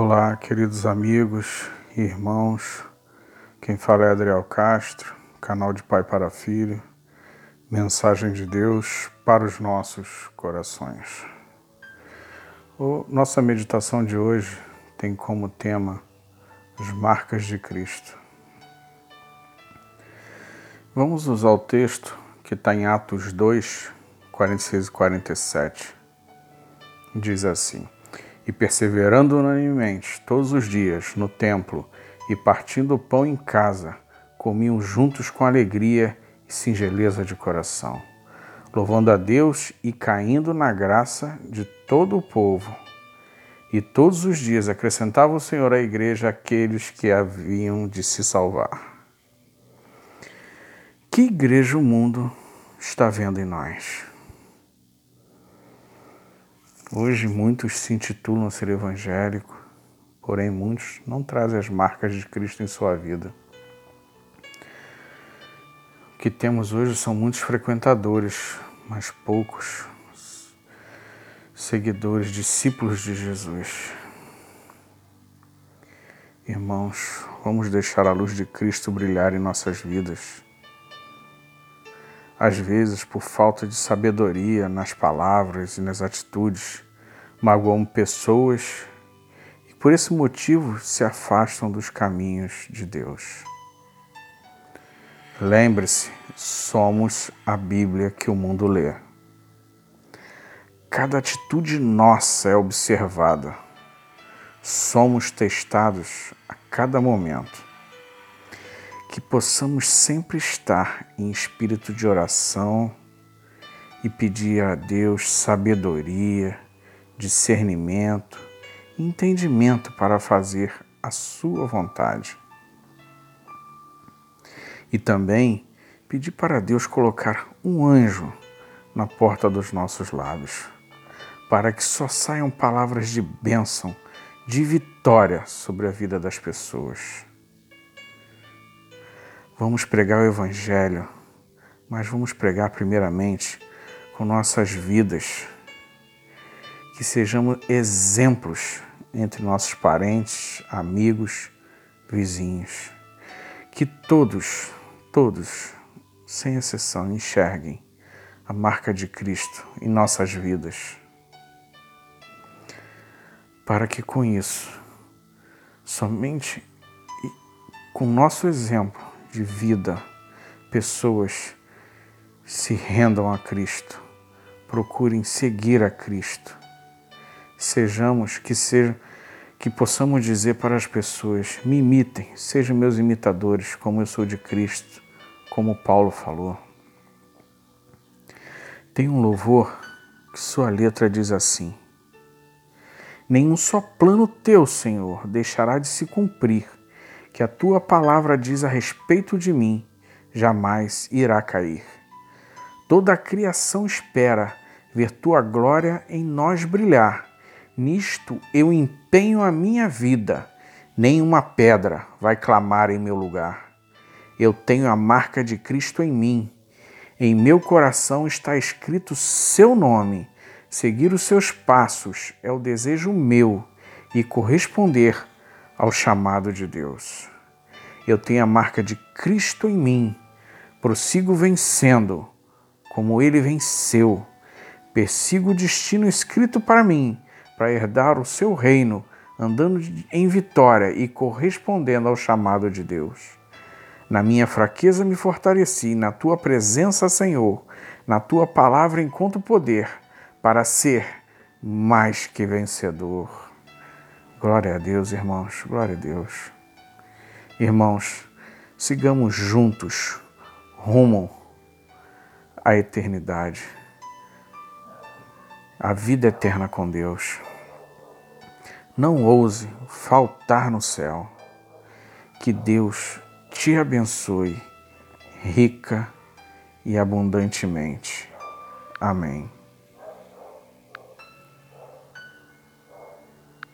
Olá, queridos amigos, irmãos. Quem fala é Adriel Castro, canal de Pai para Filho, mensagem de Deus para os nossos corações. O, nossa meditação de hoje tem como tema as marcas de Cristo. Vamos usar o texto que está em Atos 2, 46 e 47. Diz assim e perseverando unanimemente todos os dias no templo e partindo o pão em casa, comiam juntos com alegria e singeleza de coração, louvando a Deus e caindo na graça de todo o povo. E todos os dias acrescentava o Senhor à igreja aqueles que haviam de se salvar. Que igreja o mundo está vendo em nós? Hoje muitos se intitulam ser evangélico, porém muitos não trazem as marcas de Cristo em sua vida. O que temos hoje são muitos frequentadores, mas poucos seguidores, discípulos de Jesus. Irmãos, vamos deixar a luz de Cristo brilhar em nossas vidas. Às vezes, por falta de sabedoria nas palavras e nas atitudes, magoamos pessoas e por esse motivo se afastam dos caminhos de Deus. Lembre-se, somos a Bíblia que o mundo lê. Cada atitude nossa é observada. Somos testados a cada momento que possamos sempre estar em espírito de oração e pedir a Deus sabedoria, discernimento entendimento para fazer a Sua vontade. E também pedir para Deus colocar um anjo na porta dos nossos lábios, para que só saiam palavras de bênção, de vitória sobre a vida das pessoas. Vamos pregar o Evangelho, mas vamos pregar primeiramente com nossas vidas, que sejamos exemplos entre nossos parentes, amigos, vizinhos. Que todos, todos, sem exceção, enxerguem a marca de Cristo em nossas vidas. Para que com isso, somente com nosso exemplo, de vida, pessoas se rendam a Cristo, procurem seguir a Cristo. Sejamos que ser que possamos dizer para as pessoas: me imitem, sejam meus imitadores, como eu sou de Cristo, como Paulo falou. Tem um louvor que sua letra diz assim: Nenhum só plano teu, Senhor, deixará de se cumprir que a tua palavra diz a respeito de mim, jamais irá cair. Toda a criação espera ver tua glória em nós brilhar. Nisto eu empenho a minha vida, nenhuma pedra vai clamar em meu lugar. Eu tenho a marca de Cristo em mim. Em meu coração está escrito seu nome. Seguir os seus passos é o desejo meu e corresponder ao chamado de Deus. Eu tenho a marca de Cristo em mim, prossigo vencendo, como ele venceu. Persigo o destino escrito para mim, para herdar o seu reino, andando em vitória e correspondendo ao chamado de Deus. Na minha fraqueza me fortaleci, na tua presença, Senhor, na tua palavra encontro poder para ser mais que vencedor. Glória a Deus, irmãos, glória a Deus. Irmãos, sigamos juntos rumo à eternidade, à vida eterna com Deus. Não ouse faltar no céu. Que Deus te abençoe rica e abundantemente. Amém.